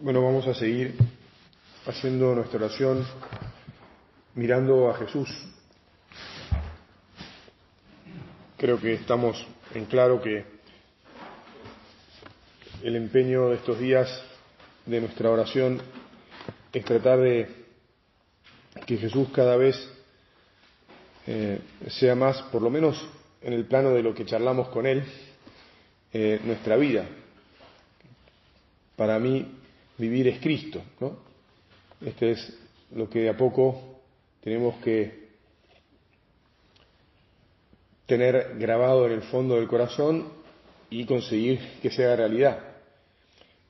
Bueno, vamos a seguir haciendo nuestra oración mirando a Jesús. Creo que estamos en claro que el empeño de estos días de nuestra oración es tratar de que Jesús cada vez eh, sea más, por lo menos en el plano de lo que charlamos con Él, eh, nuestra vida. Para mí, vivir es Cristo, ¿no? Este es lo que de a poco tenemos que tener grabado en el fondo del corazón y conseguir que sea realidad.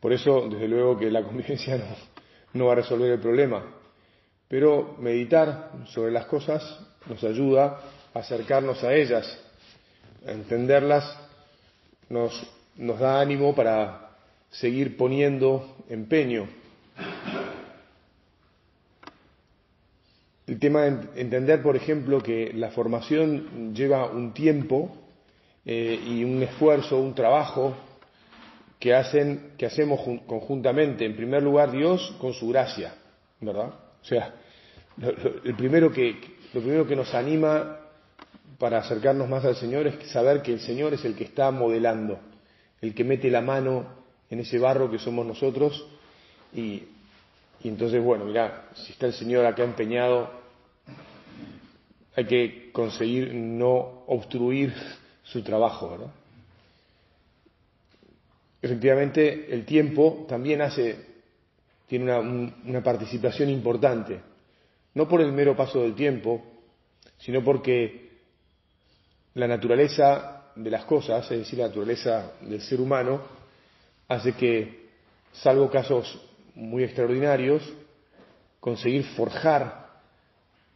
Por eso, desde luego que la convivencia no, va a resolver el problema, pero meditar sobre las cosas nos ayuda a acercarnos a ellas, a entenderlas, nos da ánimo para seguir poniendo empeño. El tema de entender, por ejemplo, que la formación lleva un tiempo eh, y un esfuerzo, un trabajo que, hacen, que hacemos conjuntamente. En primer lugar, Dios con su gracia, ¿verdad? O sea, el primero que, lo primero que nos anima para acercarnos más al Señor es saber que el Señor es el que está modelando, el que mete la mano en ese barro que somos nosotros. Y, entonces, bueno, mira, si está el Señor acá empeñado, hay que conseguir no obstruir su trabajo, ¿verdad? Efectivamente, el tiempo también hace, tiene una, una participación importante, no por el mero paso del tiempo, sino porque la naturaleza de las cosas, es decir, la naturaleza del ser humano, hace que, salvo casos muy extraordinarios, conseguir forjar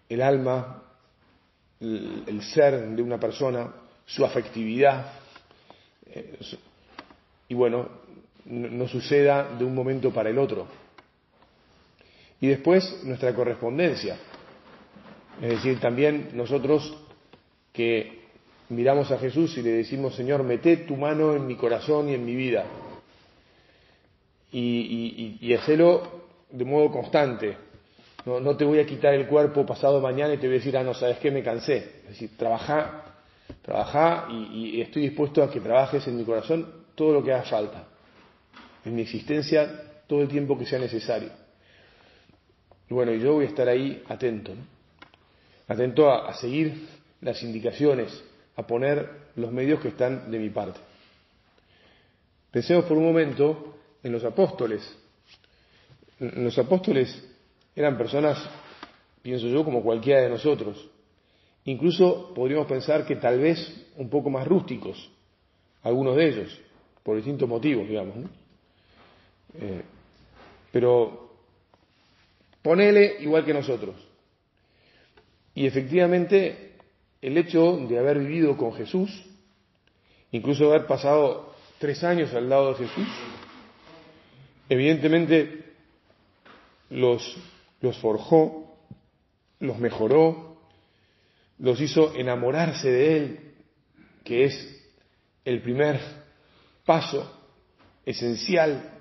el alma, el, ser de una persona, su afectividad, eh, y bueno, no, suceda de un momento para el otro. Y después nuestra correspondencia, es decir, también nosotros que miramos a Jesús y le decimos, Señor, mete tu mano en mi corazón y en mi vida y, y, hacerlo de modo constante. No, te voy a quitar el cuerpo pasado mañana y te voy a decir, ah, no, sabes qué, me cansé. Es decir, trabaja, trabaja y, estoy dispuesto a que trabajes en mi corazón todo lo que haga falta. En mi existencia, todo el tiempo que sea necesario. Y bueno, yo voy a estar ahí atento, atento a seguir las indicaciones, a poner los medios que están de mi parte. Pensemos por un momento en los apóstoles. Los apóstoles eran personas, pienso yo, como cualquiera de nosotros. Incluso podríamos pensar que tal vez un poco más rústicos, algunos de ellos, por distintos motivos, digamos. Eh, pero ponele igual que nosotros. Y efectivamente, el hecho de haber vivido con Jesús, incluso haber pasado tres años al lado de Jesús, Evidentemente los, forjó, los mejoró, los hizo enamorarse de Él, que es el primer paso esencial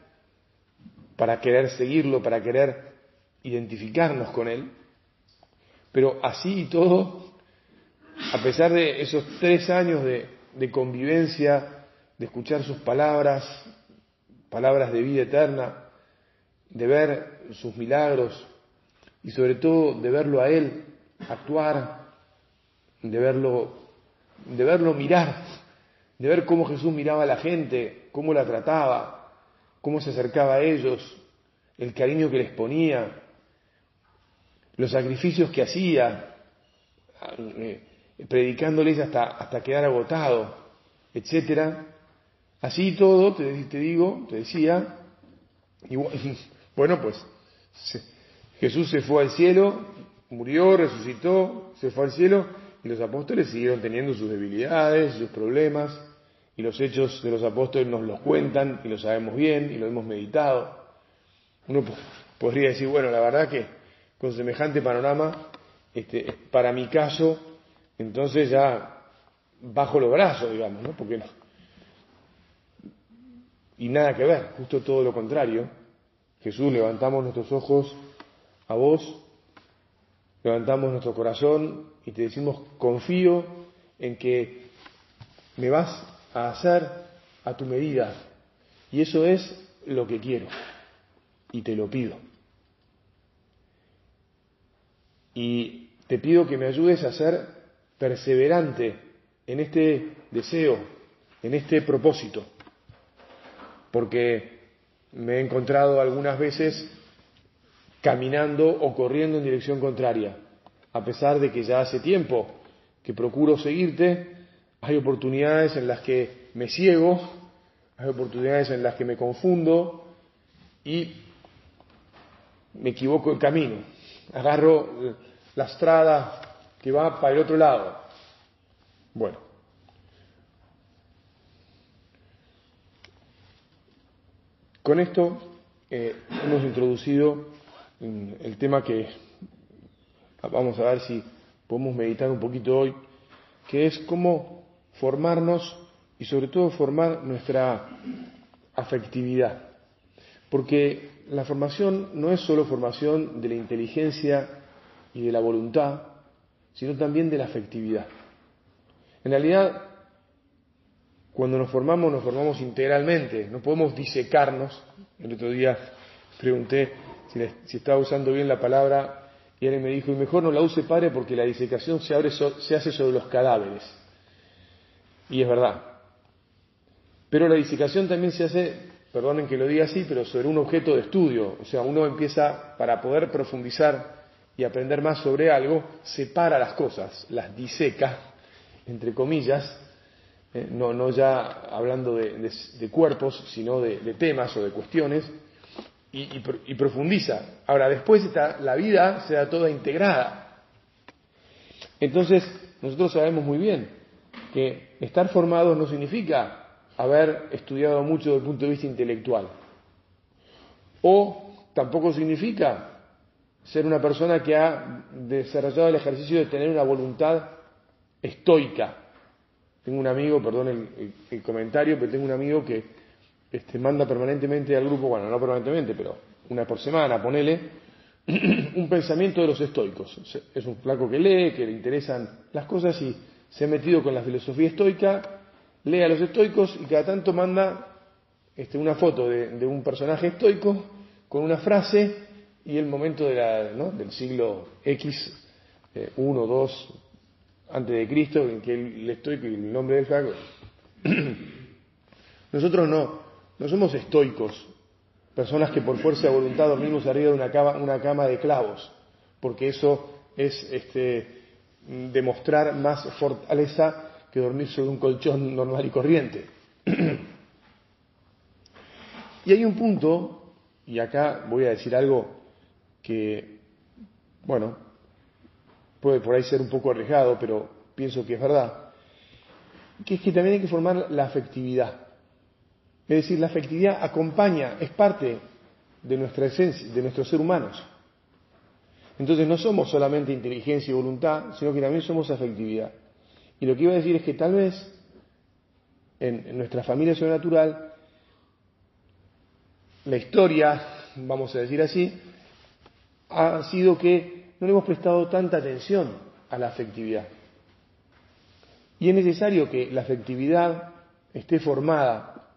para querer seguirlo, para querer identificarnos con Él. Pero así y todo, a pesar de esos tres años de convivencia, de escuchar sus palabras, palabras de vida eterna, de ver sus milagros y sobre todo de verlo a Él actuar, de verlo, de verlo mirar, de ver cómo Jesús miraba a la gente, cómo la trataba, cómo se acercaba a ellos, el cariño que les ponía, los sacrificios que hacía, eh, predicándoles hasta, hasta quedar agotado, etcétera, Así todo, te, digo, te decía, bueno, pues Jesús se fue al cielo, murió, resucitó, se fue al cielo y los apóstoles siguieron teniendo sus debilidades, sus problemas, y los hechos de los apóstoles nos los cuentan y lo sabemos bien y lo hemos meditado. Uno podría decir, bueno, la verdad que con semejante panorama, este, para mi caso, entonces ya bajo los brazos, digamos, ¿no? Porque no. Y nada que ver, justo todo lo contrario. Jesús, levantamos nuestros ojos a vos, levantamos nuestro corazón y te decimos, confío en que me vas a hacer a tu medida. Y eso es lo que quiero. Y te lo pido. Y te pido que me ayudes a ser perseverante en este deseo, en este propósito. Porque me he encontrado algunas veces caminando o corriendo en dirección contraria, a pesar de que ya hace tiempo que procuro seguirte hay oportunidades en las que me ciego, hay oportunidades en las que me confundo y me equivoco el camino. Agarro la estrada que va para el otro lado. Bueno. Con esto eh, hemos introducido el tema que vamos a ver si podemos meditar un poquito hoy, que es cómo formarnos y sobre todo formar nuestra afectividad. Porque la formación no es solo formación de la inteligencia y de la voluntad, sino también de la afectividad. En realidad, cuando nos formamos, nos formamos integralmente, no podemos disecarnos. El otro día pregunté si, estaba usando bien la palabra y él me dijo, y mejor no la use padre porque la disecación se, abre se hace sobre los cadáveres. Y es verdad. Pero la edificación también se hace, perdonen que lo diga así, pero sobre un objeto de estudio. O sea, uno empieza, para poder profundizar y aprender más sobre algo, separa las cosas, las diseca, entre comillas, eh, no, no, ya hablando de, cuerpos, sino de, temas o de cuestiones, y, y, profundiza. Ahora, después está, la vida se da toda integrada. Entonces, nosotros sabemos muy bien que estar formado no significa haber estudiado mucho desde el punto de vista intelectual. O tampoco significa ser una persona que ha desarrollado el ejercicio de tener una voluntad estoica. Tengo un amigo, perdón el, comentario, pero tengo un amigo que este, manda permanentemente al grupo, bueno, no permanentemente, pero una por semana, ponele, un pensamiento de los estoicos. Es un flaco que lee, que le interesan las cosas y se ha metido con la filosofía estoica, lee a los estoicos y cada tanto manda este, una foto de, un personaje estoico con una frase y el momento del siglo X, 1, eh, 2, antes de Cristo, en que el, estoico y el nombre del flaco. Nosotros no, no somos estoicos, personas que por fuerza de voluntad dormimos arriba de una cama, una cama de clavos, porque eso es este, demostrar más fortaleza que dormir sobre un colchón normal y corriente. y hay un punto, y acá voy a decir algo que, bueno, puede por ahí ser un poco arriesgado, pero pienso que es verdad, que es que también hay que formar la afectividad. Es decir, la afectividad acompaña, es parte de nuestra esencia, de nuestros seres humanos. Entonces no somos solamente inteligencia y voluntad, sino que también somos afectividad. Y lo que iba a decir es que tal vez en, nuestra familia sobrenatural, la historia, vamos a decir así, ha sido que no le hemos prestado tanta atención a la afectividad. Y es necesario que la afectividad esté formada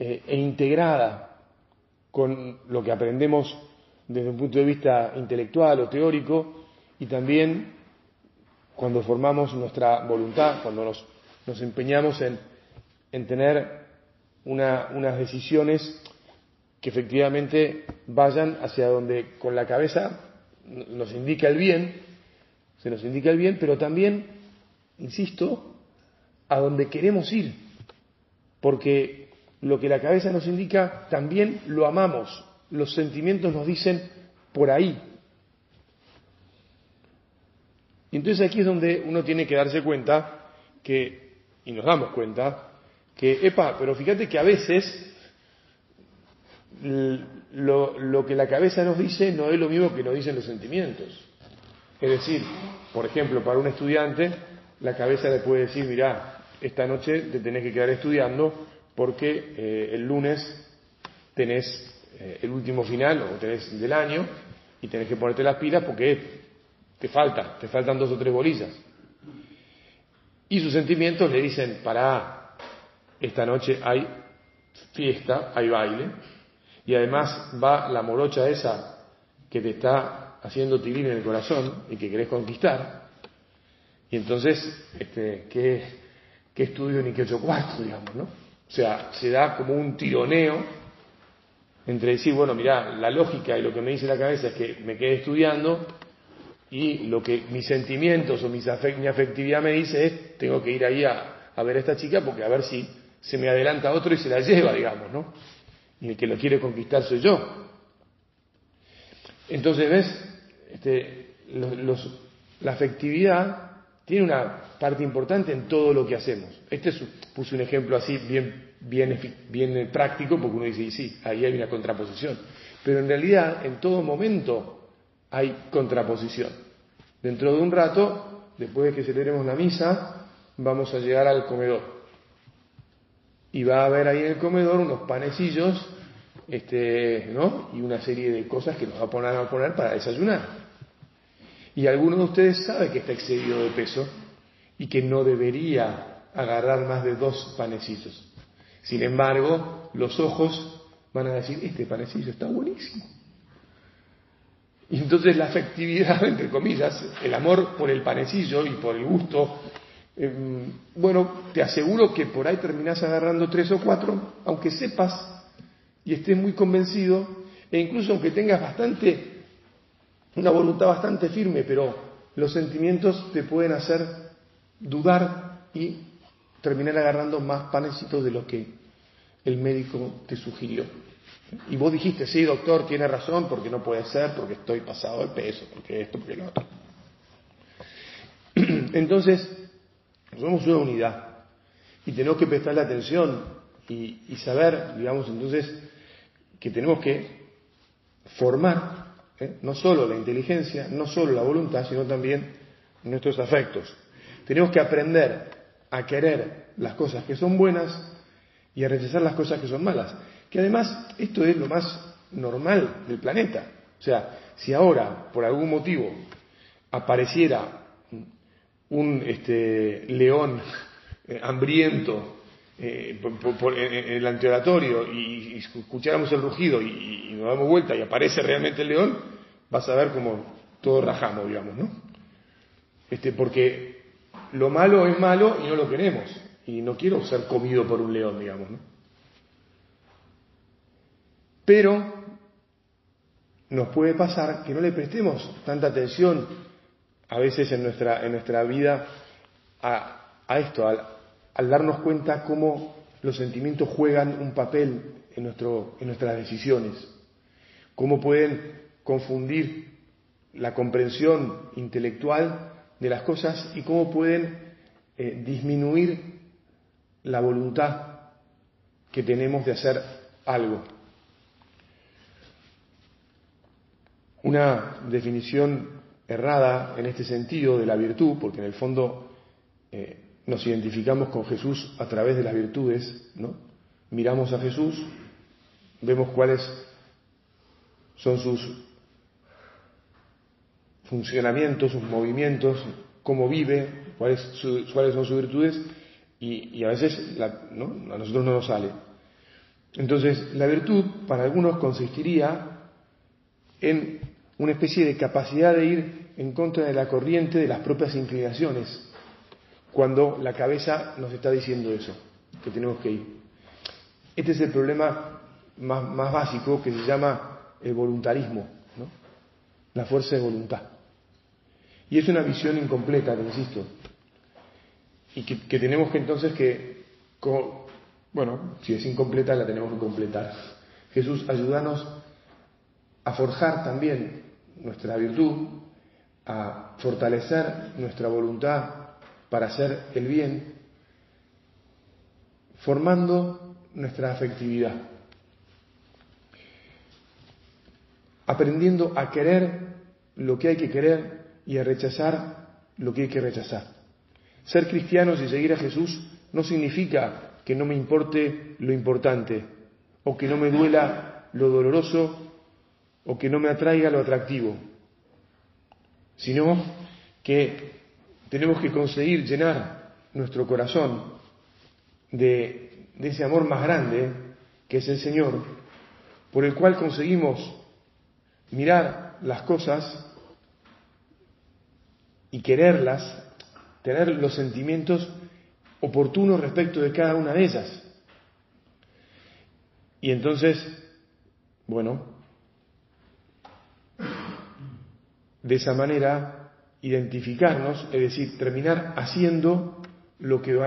eh, e integrada con lo que aprendemos desde un punto de vista intelectual o teórico y también cuando formamos nuestra voluntad, cuando nos, empeñamos en, tener unas decisiones que efectivamente vayan hacia donde con la cabeza nos indica el bien, se nos indica el bien, pero también, insisto, a donde queremos ir, porque lo que la cabeza nos indica, también lo amamos. Los sentimientos nos dicen por ahí. Y entonces aquí es donde uno tiene que darse cuenta que, y nos damos cuenta, que, epa, pero fíjate que a veces lo, que la cabeza nos dice no es lo mismo que nos dicen los sentimientos. Es decir, por ejemplo, para un estudiante, la cabeza le puede decir, mira, esta noche te tenés que quedar estudiando porque eh, el lunes tenés eh, el último final o tenés del año y tenés que ponerte las pilas porque te falta, te faltan dos o tres bolillas. Y sus sentimientos le dicen, para, esta noche hay fiesta, hay baile, y además va la morocha esa que te está haciendo tirín en el corazón y que querés conquistar, y entonces, este, ¿qué, qué estudio ni qué ocho cuartos, digamos, ¿no? O sea, se da como un tironeo entre decir, bueno, mira, la lógica y lo que me dice la cabeza es que me quede estudiando y lo que mis sentimientos o mi afectividad me dice es, tengo que ir ahí a, ver a esta chica porque a ver si se me adelanta otro y se la lleva, digamos, ¿no? Y el que lo quiere conquistar soy yo. Entonces, ¿ves? Este, la afectividad tiene una parte importante en todo lo que hacemos. Este puse un ejemplo así bien, bien práctico porque uno dice, sí, ahí hay una contraposición. Pero en realidad en todo momento hay contraposición. Dentro de un rato, después de que celebremos la misa, vamos a llegar al comedor. Y va a haber ahí en el comedor unos panecillos este, ¿no? y una serie de cosas que nos va a poner, a poner para desayunar. Y alguno de ustedes sabe que está excedido de peso y que no debería agarrar más de dos panecillos. Sin embargo, los ojos van a decir, este panecillo está buenísimo. Y entonces la afectividad, entre comillas, el amor por el panecillo y por el gusto, em, bueno, te aseguro que por ahí terminás agarrando tres o cuatro, aunque sepas y estés muy convencido, e incluso aunque tengas bastante una voluntad bastante firme, pero los sentimientos te pueden hacer dudar y terminar agarrando más panecitos de lo que el médico te sugirió. Y vos dijiste, sí, doctor, tiene razón, porque no puede ser, porque estoy pasado de peso, porque esto, porque lo otro. Entonces, somos una unidad y tenemos que prestarle atención y, saber, digamos, entonces, que tenemos que formar ¿eh? no solo la inteligencia, no solo la voluntad, sino también nuestros afectos. Tenemos que aprender a querer las cosas que son buenas y a rechazar las cosas que son malas. Que además esto es lo más normal del planeta. O sea, si ahora, por algún motivo, apareciera un este, león eh, hambriento eh, en el anteoratorio y, escucháramos el rugido y, nos damos vuelta y aparece realmente el león, vas a ver como todo rajamos, digamos, ¿no? Este, porque lo malo es malo y no lo queremos. Y no quiero ser comido por un león, digamos, ¿no? Pero nos puede pasar que no le prestemos tanta atención a veces en nuestra, en nuestra vida a, esto, al, al darnos cuenta cómo los sentimientos juegan un papel en, nuestro, en nuestras decisiones, cómo pueden confundir la comprensión intelectual de las cosas y cómo pueden eh, disminuir la voluntad que tenemos de hacer algo. Una definición errada en este sentido de la virtud, porque en el fondo eh, nos identificamos con Jesús a través de las virtudes, ¿no? Miramos a Jesús, vemos cuáles son sus funcionamientos, sus movimientos, cómo vive, cuáles, cuáles son sus virtudes, y, a veces ¿no? a nosotros no nos sale. Entonces, la virtud para algunos consistiría en una especie de capacidad de ir en contra de la corriente de las propias inclinaciones, cuando la cabeza nos está diciendo eso, que tenemos que ir. Este es el problema más, básico que se llama el voluntarismo, ¿no? la fuerza de voluntad. Y es una visión incompleta, te insisto, y que, tenemos que entonces que, Bueno, si es incompleta la tenemos que completar. Jesús, ayúdanos a forjar también nuestra virtud, a fortalecer nuestra voluntad para hacer el bien, formando nuestra afectividad, aprendiendo a querer lo que hay que querer y a rechazar lo que hay que rechazar. Ser cristianos y seguir a Jesús no significa que no me importe lo importante o que no me duela lo doloroso o que no me atraiga lo atractivo, sino que tenemos que conseguir llenar nuestro corazón de, ese amor más grande que es el Señor, por el cual conseguimos mirar las cosas y quererlas, tener los sentimientos oportunos respecto de cada una de ellas. Y entonces, bueno, de esa manera identificarnos, es decir, terminar haciendo lo que,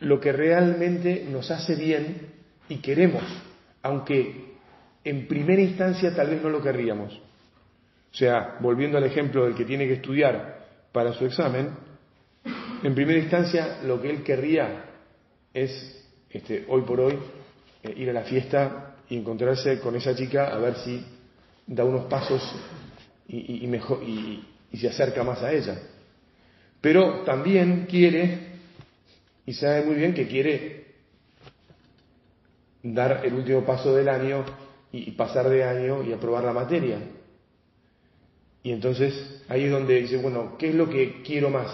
lo que realmente nos hace bien y queremos, aunque en primera instancia tal vez no lo querríamos. O sea, volviendo al ejemplo del que tiene que estudiar para su examen, en primera instancia lo que él querría es, este, hoy por hoy, eh, ir a la fiesta y encontrarse con esa chica a ver si da unos pasos y, mejor, y, se acerca más a ella. Pero también quiere, y sabe muy bien que quiere dar el último paso del año y pasar de año y aprobar la materia. Y entonces ahí es donde dice, bueno, ¿qué es lo que quiero más?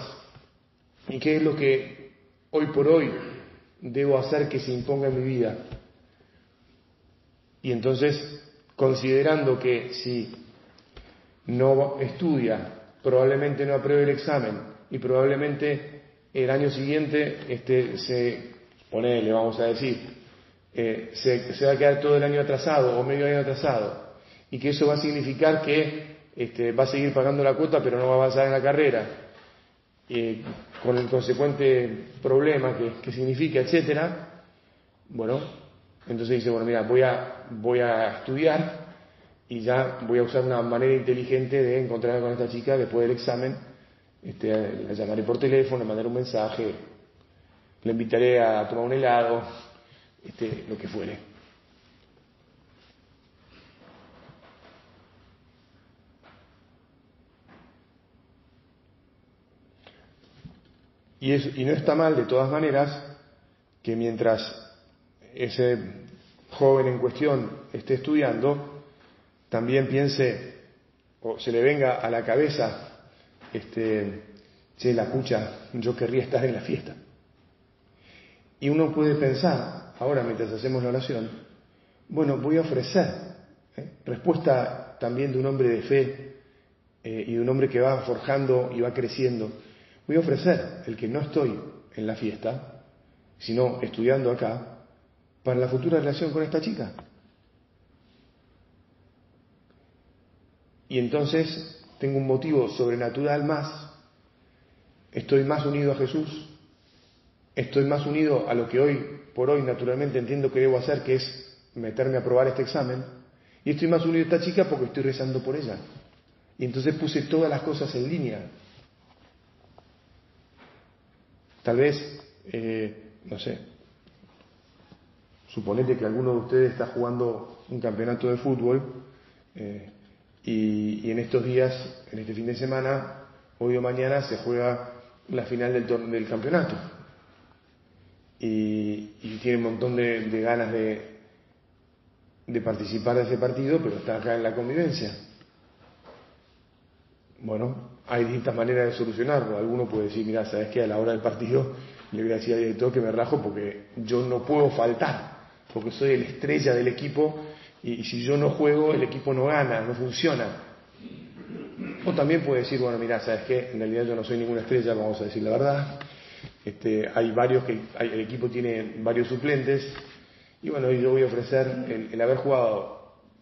¿Y qué es lo que hoy por hoy debo hacer que se imponga en mi vida? Y entonces, considerando que si no estudia, probablemente no apruebe el examen y probablemente el año siguiente este, se, ponele, vamos a decir, eh, se, se va a quedar todo el año atrasado o medio año atrasado. Y que eso va a significar que este, va a seguir pagando la cuota pero no va a avanzar en la carrera, eh, con el consecuente problema que, que significa, etcétera, bueno, entonces dice, bueno, mira, voy a, voy a estudiar y ya voy a usar una manera inteligente de encontrarme con esta chica después del examen, este, la llamaré por teléfono, le mandaré un mensaje, le invitaré a tomar un helado, este, lo que fuere. Y, y no está mal, de todas maneras, que mientras ese joven en cuestión esté estudiando, también piense o se le venga a la cabeza, este, che, la cucha, yo querría estar en la fiesta. Y uno puede pensar, ahora mientras hacemos la oración, bueno, voy a ofrecer, ¿eh? respuesta también de un hombre de fe eh, y de un hombre que va forjando y va creciendo, Voy a ofrecer el que no estoy en la fiesta, sino estudiando acá, para la futura relación con esta chica. Y entonces tengo un motivo sobrenatural más, estoy más unido a Jesús, estoy más unido a lo que hoy por hoy naturalmente entiendo que debo hacer, que es meterme a probar este examen, y estoy más unido a esta chica porque estoy rezando por ella. Y entonces puse todas las cosas en línea. Tal vez, eh, no sé, suponete que alguno de ustedes está jugando un campeonato de fútbol eh, y, en estos días, en este fin de semana, hoy o mañana, se juega la final del, del campeonato. Y, tiene un montón de, de ganas de, de participar de ese partido, pero está acá en la convivencia. Bueno, hay distintas maneras de solucionarlo. Alguno puede decir, mira, sabes que a la hora del partido le voy a decir al director que me rajo porque yo no puedo faltar, porque soy el estrella del equipo y, si yo no juego el equipo no gana, no funciona. O también puede decir, bueno, mira, sabes que en realidad yo no soy ninguna estrella, vamos a decir la verdad. Este, hay varios que el equipo tiene varios suplentes y bueno, yo voy a ofrecer el haber jugado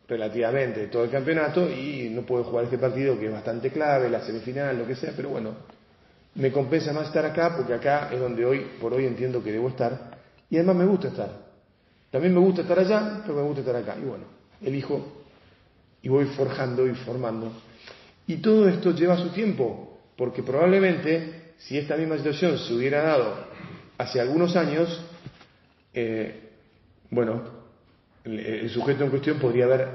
relativamente todo el campeonato y no puedo jugar este partido que es bastante clave, la semifinal, lo que sea, pero bueno, me compensa más estar acá porque acá es donde hoy, por hoy entiendo que debo estar Y además me gusta estar. También me gusta estar allá, pero me gusta estar acá. Y bueno, elijo y voy forjando y formando. Y todo esto lleva su tiempo, porque probablemente si esta misma situación se hubiera dado hace algunos años, eh, bueno, el, sujeto en cuestión podría haber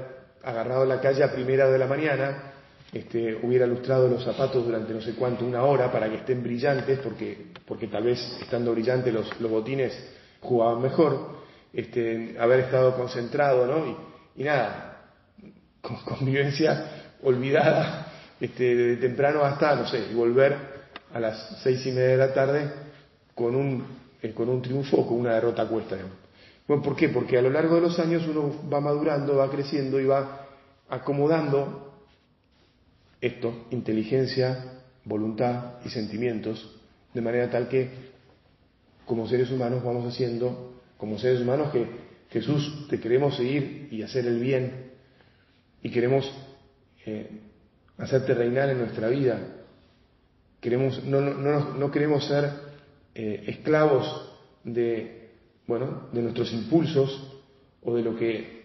agarrado la calle a primera de la mañana, este, hubiera lustrado los zapatos durante no sé cuánto, una hora, para que estén brillantes, porque, porque tal vez estando brillantes los, los botines jugaban mejor, este, haber estado concentrado, ¿no? Y, nada, con convivencia olvidada este, de temprano hasta, no sé, y volver a las seis y media de la tarde con un, eh, con un triunfo o con una derrota a cuesta. Bueno, ¿por qué? Porque a lo largo de los años uno va madurando, va creciendo y va acomodando esto, inteligencia, voluntad y sentimientos, de manera tal que como seres humanos vamos haciendo como seres humanos que Jesús te queremos seguir y hacer el bien y queremos eh, hacerte reinar en nuestra vida. Queremos, no, no, no queremos ser eh, esclavos de, bueno, de nuestros impulsos o de lo que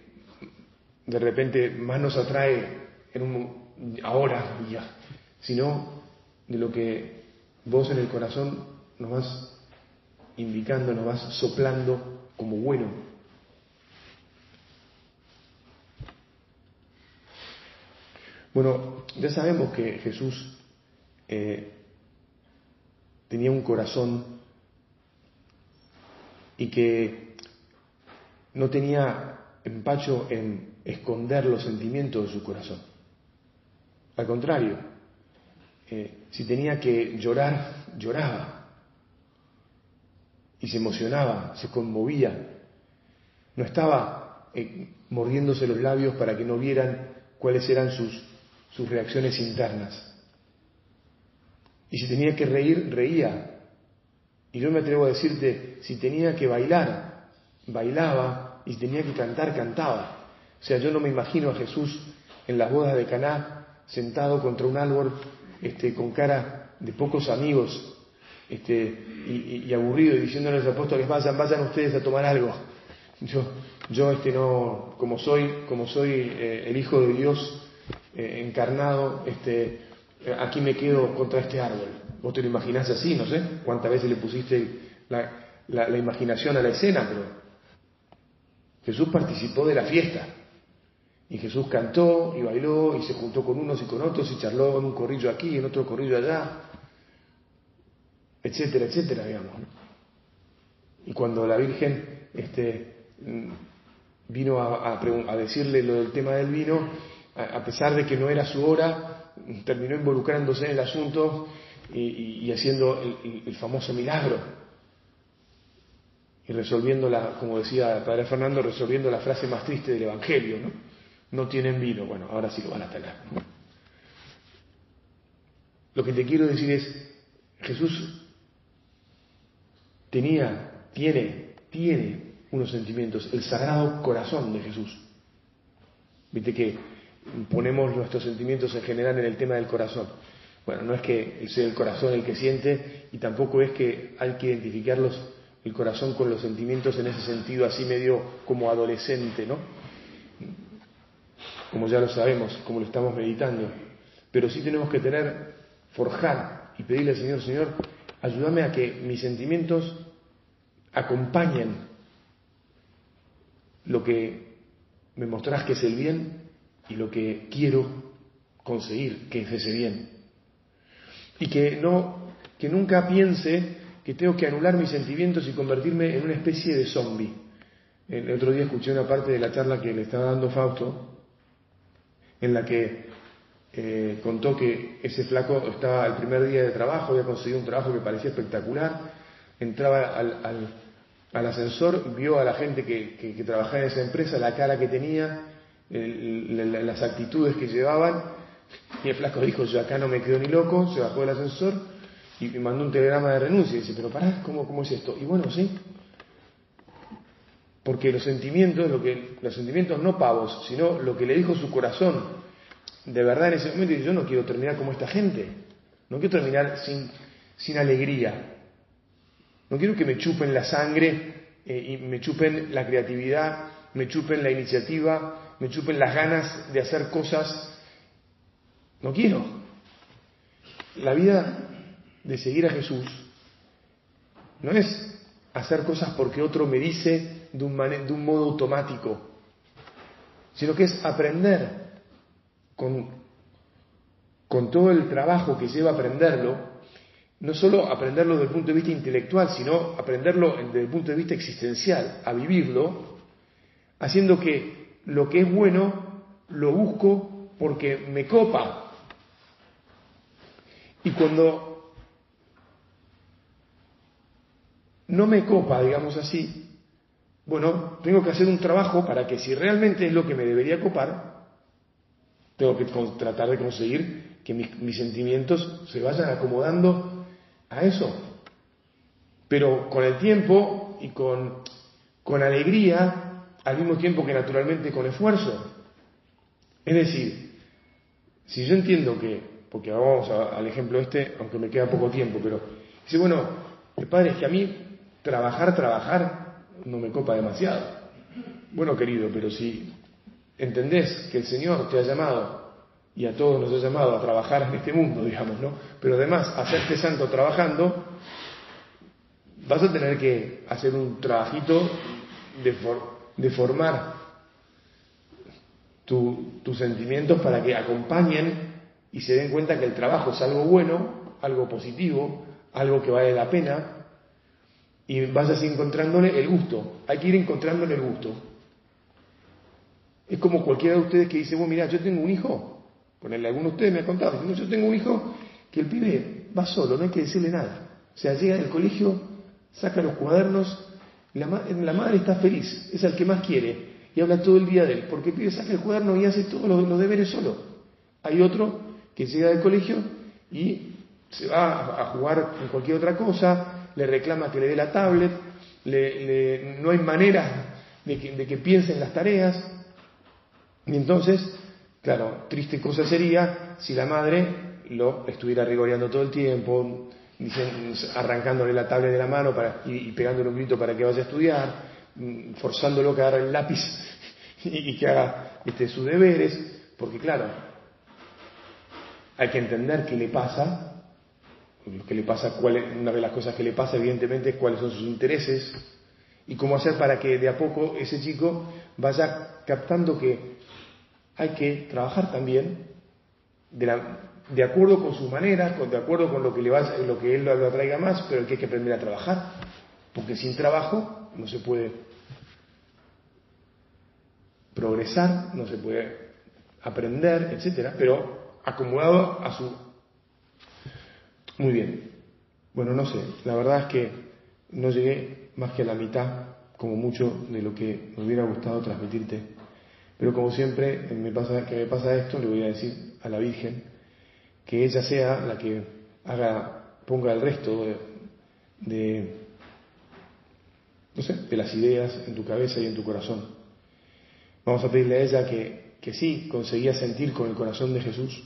de repente más nos atrae en un, ahora, ya, sino de lo que vos en el corazón nos vas indicando, nos vas soplando como bueno. Bueno, ya sabemos que Jesús eh, tenía un corazón y que no tenía empacho en esconder los sentimientos de su corazón. Al contrario, eh, si tenía que llorar, lloraba y se emocionaba, se conmovía. No estaba eh, mordiéndose los labios para que no vieran cuáles eran sus, sus reacciones internas. Y si tenía que reír, reía. Y yo me atrevo a decirte, si tenía que bailar, bailaba, y si tenía que cantar, cantaba. O sea, yo no me imagino a Jesús en las bodas de Caná sentado contra un árbol este, con cara de pocos amigos, este, y, aburrido y diciéndole a los apóstoles, vayan, vayan ustedes a tomar algo. Yo, yo este, no, como soy, como soy eh, el Hijo de Dios eh, encarnado, este, aquí me quedo contra este árbol. Vos te lo imaginás así, no sé cuántas veces le pusiste la, la, la imaginación a la escena, pero Jesús participó de la fiesta. Y Jesús cantó y bailó y se juntó con unos y con otros y charló en un corrillo aquí, en otro corrillo allá etcétera, etcétera, digamos. Y cuando la Virgen este, vino a, decirle lo del tema del vino, a, pesar de que no era su hora, terminó involucrándose en el asunto y, haciendo el, famoso milagro. Y resolviendo la, como decía el Padre Fernando, resolviendo la frase más triste del Evangelio, ¿no? No tienen vino, bueno, ahora sí lo van a tener. Lo que te quiero decir es, Jesús tenía, tiene, tiene unos sentimientos, el sagrado corazón de Jesús. Viste que ponemos nuestros sentimientos en general en el tema del corazón. Bueno, no es que sea el corazón el que siente y tampoco es que hay que identificarlos el corazón con los sentimientos en ese sentido así medio como adolescente, ¿no? Como ya lo sabemos, como lo estamos meditando. Pero sí tenemos que tener, forjar y pedirle al Señor, Señor, ayúdame a que mis sentimientos acompañen lo que me mostrás que es el bien y lo que quiero conseguir que es ese bien. Y que no, que nunca piense que tengo que anular mis sentimientos y convertirme en una especie de zombie. El otro día escuché una parte de la charla que le estaba dando Fausto, en la que eh, contó que ese flaco estaba el primer día de trabajo, había conseguido un trabajo que parecía espectacular, entraba al, al, ascensor, vio a la gente que, trabajaba en esa empresa, la cara que tenía, las actitudes que llevaban, y el flaco dijo, yo acá no me quedo ni loco, se bajó del ascensor y mandó un telegrama de renuncia y dice, pero pará, ¿cómo, cómo es esto? Y bueno, sí, porque los sentimientos, lo que, los sentimientos no pavos, sino lo que le dijo su corazón, de verdad en ese momento yo no quiero terminar como esta gente, no quiero terminar sin, sin alegría, no quiero que me chupen la sangre eh, y me chupen la creatividad, me chupen la iniciativa, me chupen las ganas de hacer cosas. No quiero. La vida de seguir a Jesús no es hacer cosas porque otro me dice de un, de un modo automático, sino que es aprender con, con todo el trabajo que lleva aprenderlo, no solo aprenderlo desde el punto de vista intelectual, sino aprenderlo desde el punto de vista existencial, a vivirlo, haciendo que lo que es bueno lo busco porque me copa. Y cuando no me copa, digamos así, bueno, tengo que hacer un trabajo para que si realmente es lo que me debería copar, tengo que tratar de conseguir que mis, sentimientos se vayan acomodando a eso. Pero con el tiempo y con, con alegría, al mismo tiempo que naturalmente con esfuerzo. Es decir, si yo entiendo que, porque vamos al ejemplo este, aunque me queda poco tiempo, pero dice, bueno, el padre es que a mí trabajar, trabajar no me copa demasiado. Bueno, querido, pero si entendés que el Señor te ha llamado y a todos nos ha llamado a trabajar en este mundo, digamos, ¿no? Pero además, hacerte santo trabajando, vas a tener que hacer un trabajito de, formar tus sentimientos para que acompañen y se den cuenta que el trabajo es algo bueno, algo positivo, algo que vale la pena, y vas así encontrándole el gusto. Hay que ir encontrándole el gusto. Es como cualquiera de ustedes que dice, bueno, mira, yo tengo un hijo, ponerle alguno de ustedes me ha contado, yo tengo un hijo que el pibe va solo, no hay que decirle nada. O sea, llega del colegio, saca los cuadernos, la, la madre está feliz, es el que más quiere, y habla todo el día de él, porque el pibe saca el cuaderno y hace todos los, deberes solo. Hay otro que llega del colegio y se va a jugar en cualquier otra cosa, le reclama que le dé la tablet, no hay manera de que, de que piense en las tareas, y entonces, claro, triste cosa sería si la madre lo estuviera rigoreando todo el tiempo, arrancándole la tablet de la mano para, y, pegándole un grito para que vaya a estudiar, mm, forzándolo que agarre el lápiz y, que haga este, sus deberes, porque claro, hay que entender qué le pasa, qué le pasa, cuál una de las cosas que le pasa evidentemente es cuáles son sus intereses y cómo hacer para que de a poco ese chico vaya captando que hay que trabajar también de, acuerdo con su manera, de acuerdo con lo que, le va, lo que él lo atraiga más, pero que hay que aprender a trabajar, porque sin trabajo no se puede progresar, no se puede aprender, etcétera, pero acomodado a su muy bien. Bueno, no sé, la verdad es que no llegué más que a la mitad, como mucho, de lo que me hubiera gustado transmitirte pero como siempre que me pasa esto, le voy a decir a la Virgen que ella sea la que haga, ponga el resto de, no sé, de las ideas en tu cabeza y en tu corazón. Vamos a pedirle a ella que, que sí conseguía sentir con el corazón de Jesús,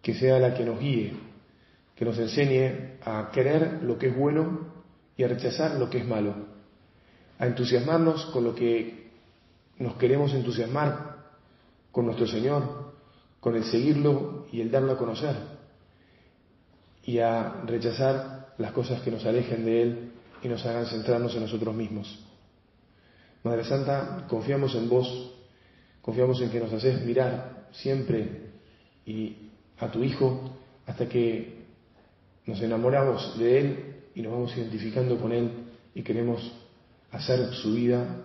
que sea la que nos guíe, que nos enseñe a querer lo que es bueno y a rechazar lo que es malo, a entusiasmarnos con lo que nos queremos entusiasmar con nuestro Señor, con el seguirlo y el darlo a conocer, y a rechazar las cosas que nos alejen de Él y nos hagan centrarnos en nosotros mismos. Madre Santa, confiamos en vos, confiamos en que nos haces mirar siempre y a tu Hijo hasta que nos enamoramos de Él y nos vamos identificando con Él y queremos hacer su vida